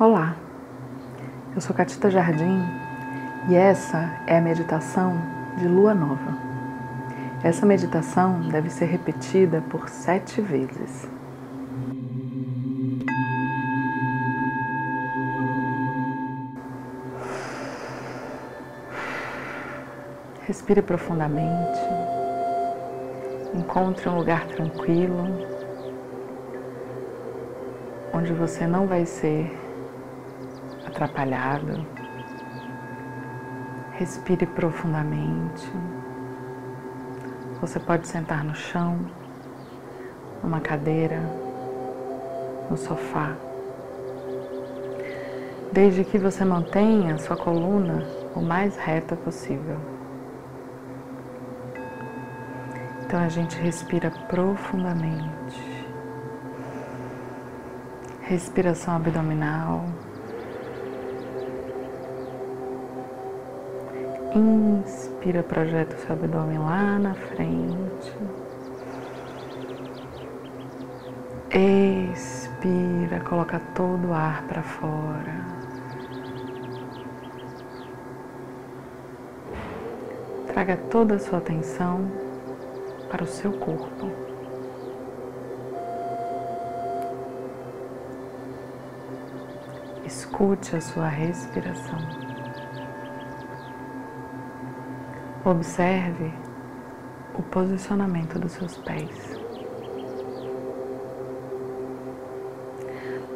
Olá, eu sou Catita Jardim e essa é a meditação de Lua Nova. Essa meditação deve ser repetida por sete vezes. Respire profundamente, encontre um lugar tranquilo, onde você não vai ser atrapalhado. Respire profundamente. Você pode sentar no chão, numa cadeira, no sofá. Desde que você mantenha sua coluna o mais reta possível. Então a gente respira profundamente. Respiração abdominal. Inspira, projeta o seu abdômen lá na frente. Expira, coloca todo o ar para fora. Traga toda a sua atenção para o seu corpo. Escute a sua respiração. Observe o posicionamento dos seus pés.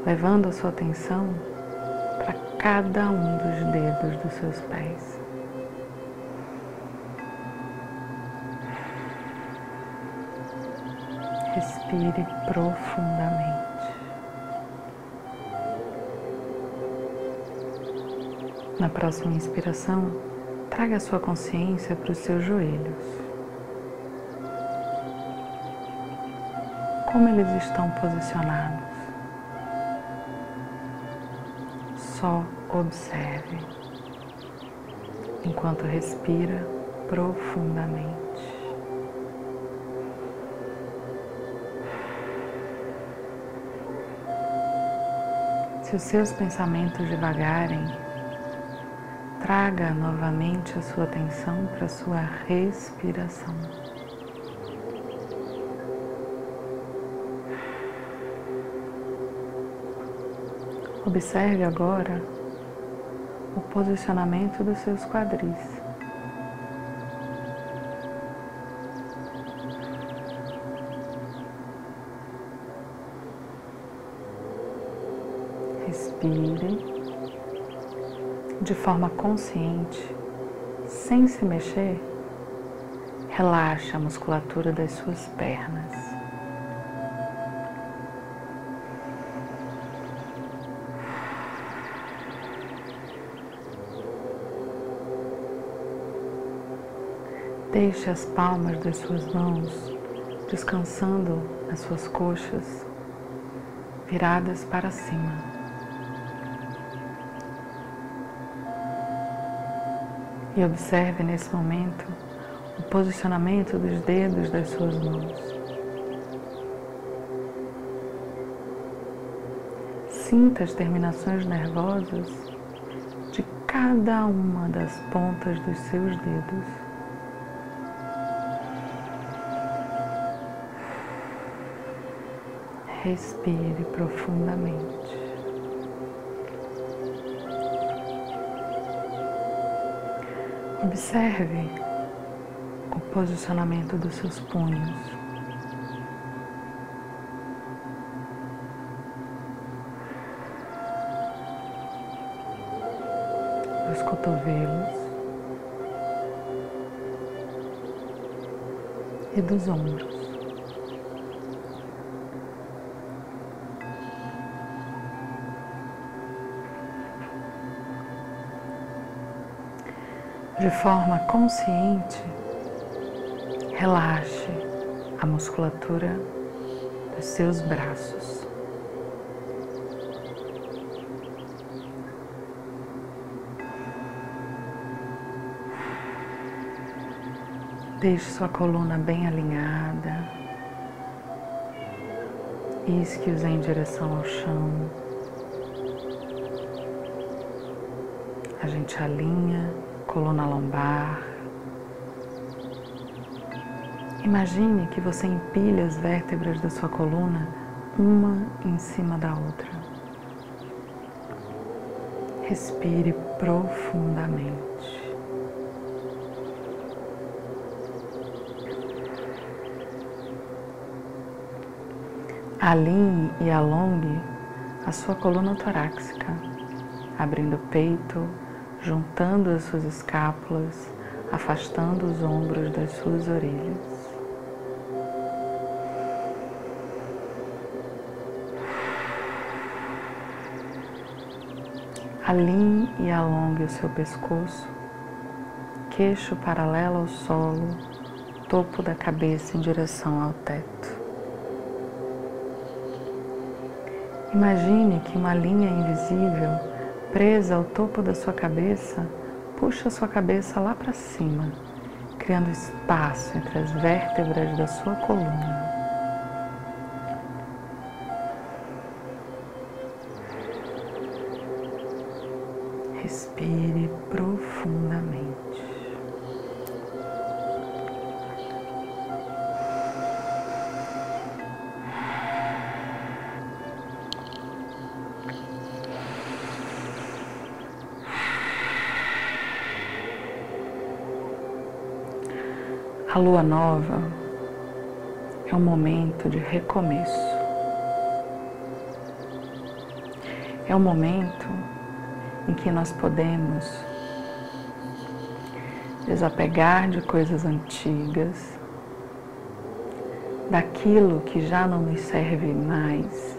Levando a sua atenção para cada um dos dedos dos seus pés. Respire profundamente. Na próxima inspiração, Traga a sua consciência para os seus joelhos. Como eles estão posicionados? Só observe enquanto respira profundamente. Se os seus pensamentos devagarem, Traga novamente a sua atenção para a sua respiração. Observe agora o posicionamento dos seus quadris. De forma consciente, sem se mexer, relaxe a musculatura das suas pernas. Deixe as palmas das suas mãos descansando nas suas coxas, viradas para cima. E observe nesse momento o posicionamento dos dedos das suas mãos. Sinta as terminações nervosas de cada uma das pontas dos seus dedos. Respire profundamente. Observe o posicionamento dos seus punhos. Dos cotovelos e dos ombros. De forma consciente, relaxe a musculatura dos seus braços. Deixe sua coluna bem alinhada, isque-os em direção ao chão. A gente alinha coluna lombar. Imagine que você empilha as vértebras da sua coluna uma em cima da outra. Respire profundamente. Alinhe e alongue a sua coluna torácica, abrindo o peito, juntando as suas escápulas, afastando os ombros das suas orelhas. Alinhe e alongue o seu pescoço, queixo paralelo ao solo, topo da cabeça em direção ao teto. Imagine que uma linha invisível presa ao topo da sua cabeça puxa a sua cabeça lá para cima, criando espaço entre as vértebras da sua coluna. Respire profundamente. Lua nova é um momento de recomeço. É um momento em que nós podemos desapegar de coisas antigas, daquilo que já não nos serve mais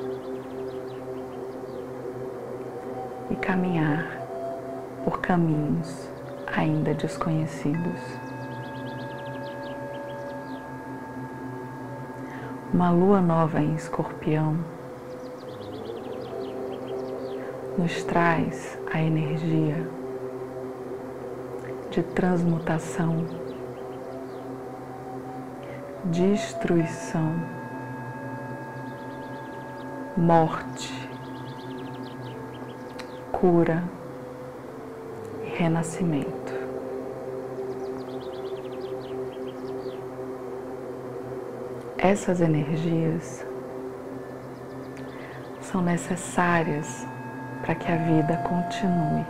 e caminhar por caminhos ainda desconhecidos. Uma lua nova em escorpião nos traz a energia de transmutação, destruição, morte, cura e renascimento. Essas energias são necessárias para que a vida continue.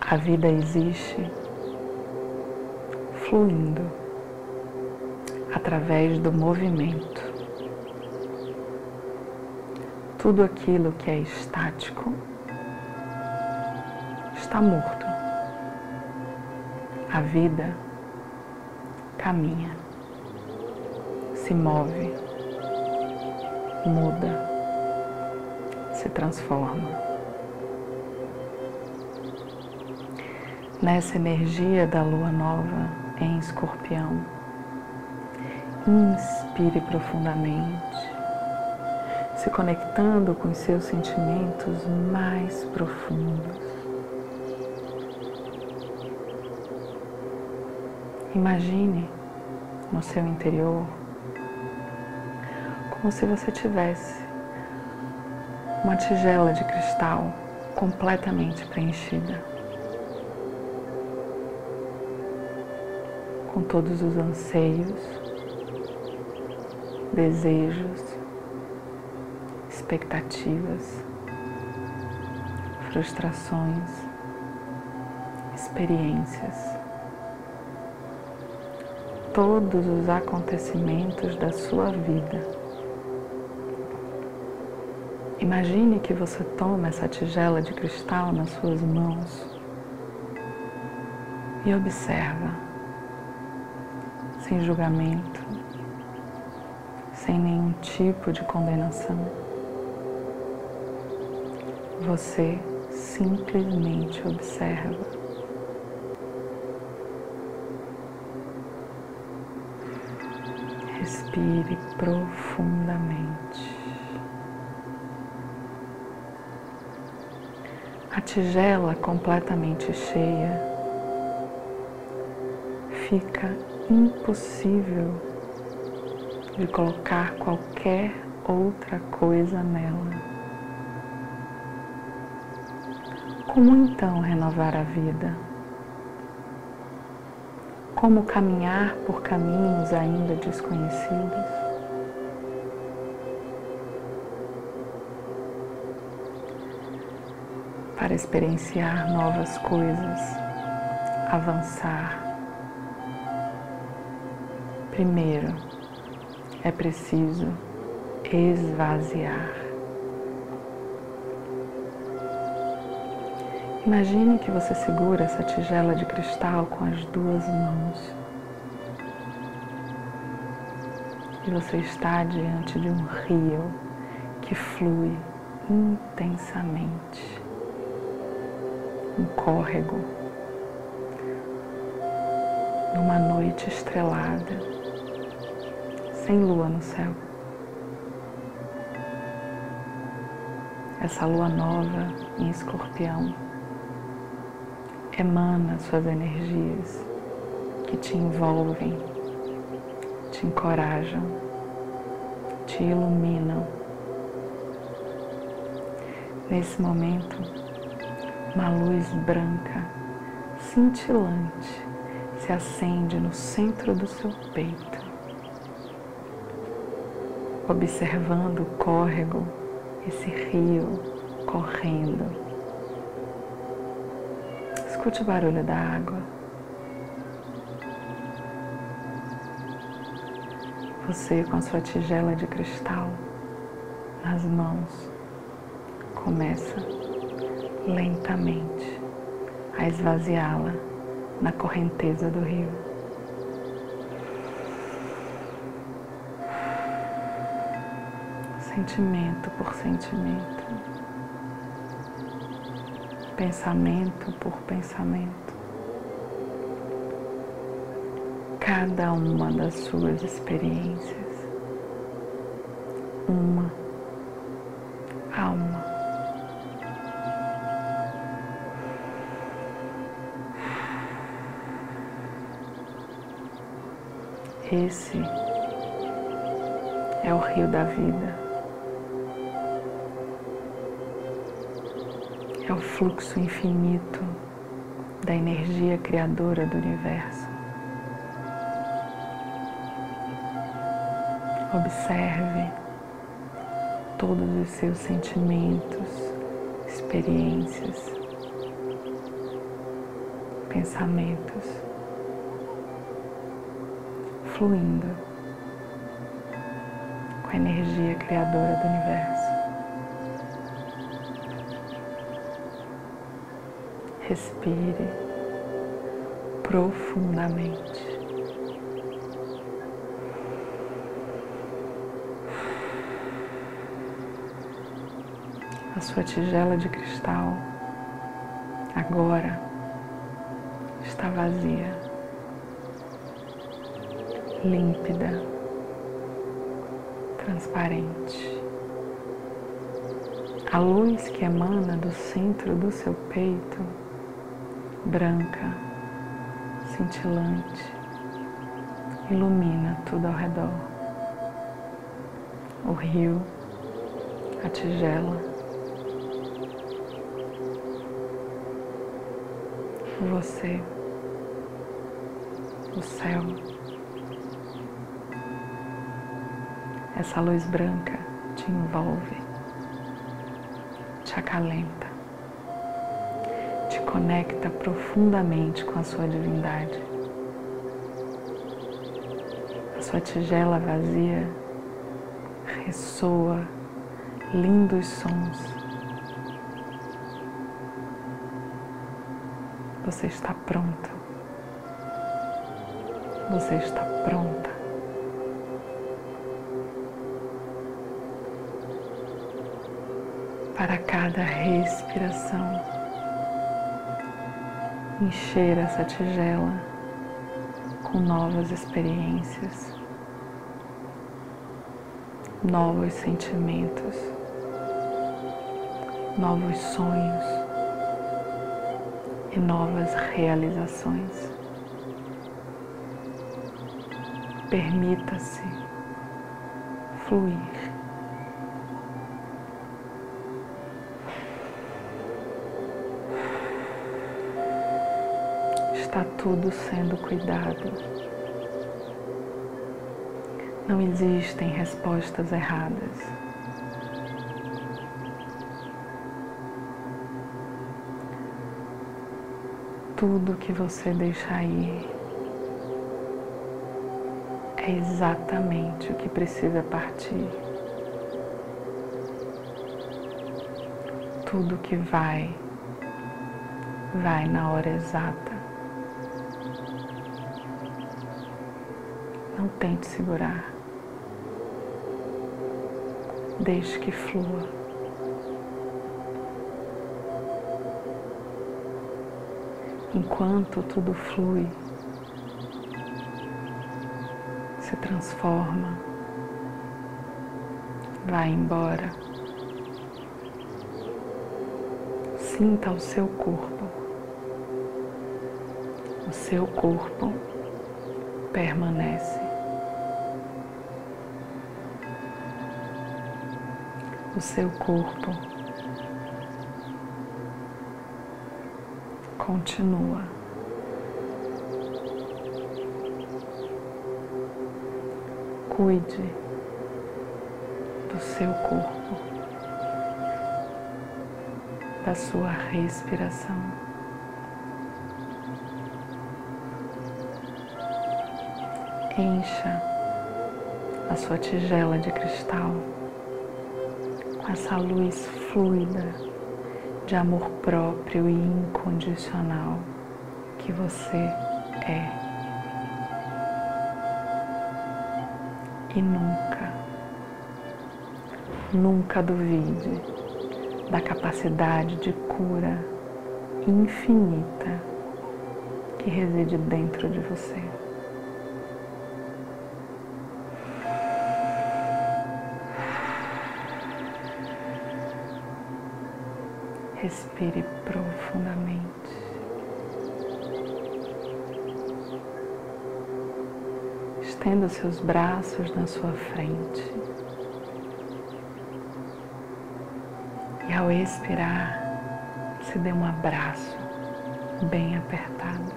A vida existe fluindo através do movimento. Tudo aquilo que é estático está morto. A vida caminha, se move, muda, se transforma. Nessa energia da lua nova em escorpião, inspire profundamente, se conectando com os seus sentimentos mais profundos. Imagine no seu interior como se você tivesse uma tigela de cristal completamente preenchida, com todos os anseios, desejos, expectativas, frustrações, experiências todos os acontecimentos da sua vida. Imagine que você toma essa tigela de cristal nas suas mãos e observa, sem julgamento, sem nenhum tipo de condenação. Você simplesmente observa. Respire profundamente. A tigela completamente cheia fica impossível de colocar qualquer outra coisa nela. Como então renovar a vida? Como caminhar por caminhos ainda desconhecidos? Para experienciar novas coisas, avançar. Primeiro, é preciso esvaziar. Imagine que você segura essa tigela de cristal com as duas mãos. E você está diante de um rio que flui intensamente. Um córrego. Numa noite estrelada, sem lua no céu. Essa lua nova em escorpião emana suas energias que te envolvem, te encorajam, te iluminam. Nesse momento, uma luz branca, cintilante, se acende no centro do seu peito, observando o córrego, esse rio correndo Escute o barulho da água. Você, com a sua tigela de cristal nas mãos, começa lentamente a esvaziá-la na correnteza do rio. Sentimento por sentimento pensamento por pensamento. Cada uma das suas experiências, uma a uma. Esse é o rio da vida. É o fluxo infinito da energia criadora do universo. Observe todos os seus sentimentos, experiências, pensamentos fluindo com a energia criadora do universo. Respire profundamente. A sua tigela de cristal agora está vazia, límpida, transparente. A luz que emana do centro do seu peito branca, cintilante, ilumina tudo ao redor. O rio, a tigela, você, o céu. Essa luz branca te envolve, te acalenta conecta profundamente com a sua divindade. A sua tigela vazia ressoa lindos sons. Você está pronta. Você está pronta. Para cada respiração encher essa tigela com novas experiências, novos sentimentos, novos sonhos e novas realizações. Permita-se fluir. Está tudo sendo cuidado. Não existem respostas erradas. Tudo que você deixar ir é exatamente o que precisa partir. Tudo que vai, vai na hora exata. Não tente segurar. Deixe que flua. Enquanto tudo flui, se transforma, vai embora. Sinta o seu corpo. O seu corpo permanece. O seu corpo continua. Cuide do seu corpo, da sua respiração. Encha a sua tigela de cristal essa luz fluida de amor próprio e incondicional que você é. E nunca, nunca duvide da capacidade de cura infinita que reside dentro de você. Respire profundamente. Estenda seus braços na sua frente. E ao expirar, se dê um abraço bem apertado.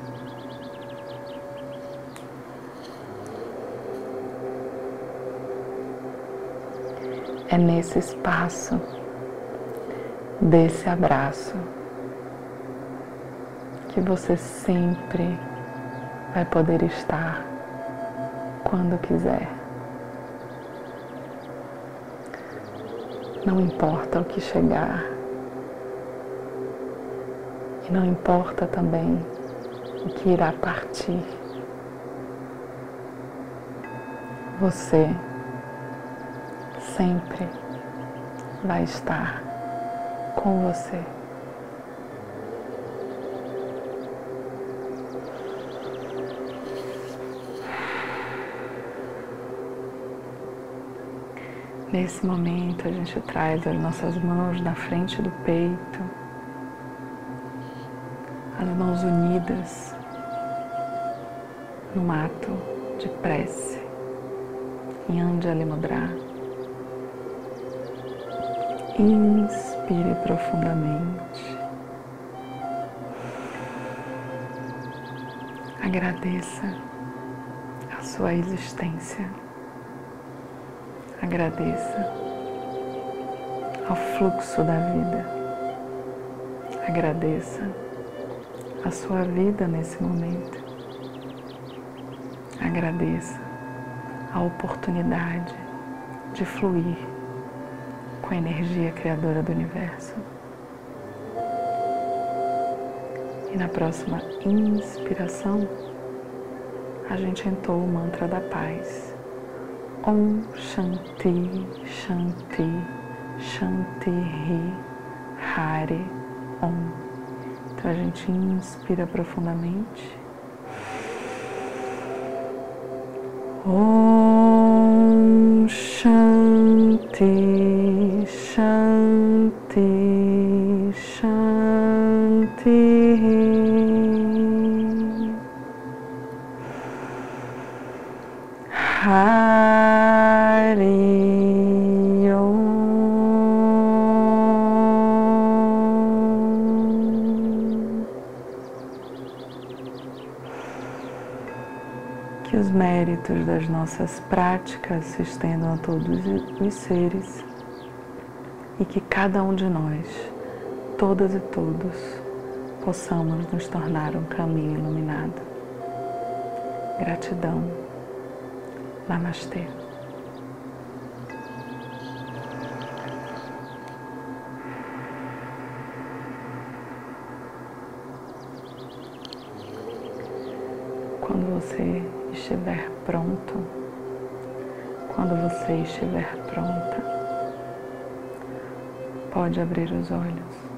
É nesse espaço desse abraço que você sempre vai poder estar quando quiser. Não importa o que chegar, e não importa também o que irá partir. Você sempre vai estar com você. Nesse momento, a gente traz as nossas mãos na frente do peito, as mãos unidas no ato de prece, em Anjali Mudra. Inspire profundamente. Agradeça a sua existência. Agradeça ao fluxo da vida. Agradeça a sua vida nesse momento. Agradeça a oportunidade de fluir com a energia criadora do universo. E na próxima inspiração, a gente entoa o mantra da paz. Om Shanti Shanti Shanti Hi Hare Om. Então a gente inspira profundamente. Om Shanti Shanti Shanti. Méritos das nossas práticas se estendam a todos os seres e que cada um de nós, todas e todos, possamos nos tornar um caminho iluminado. Gratidão. Namastê. Quando você estiver pronto, quando você estiver pronta, pode abrir os olhos.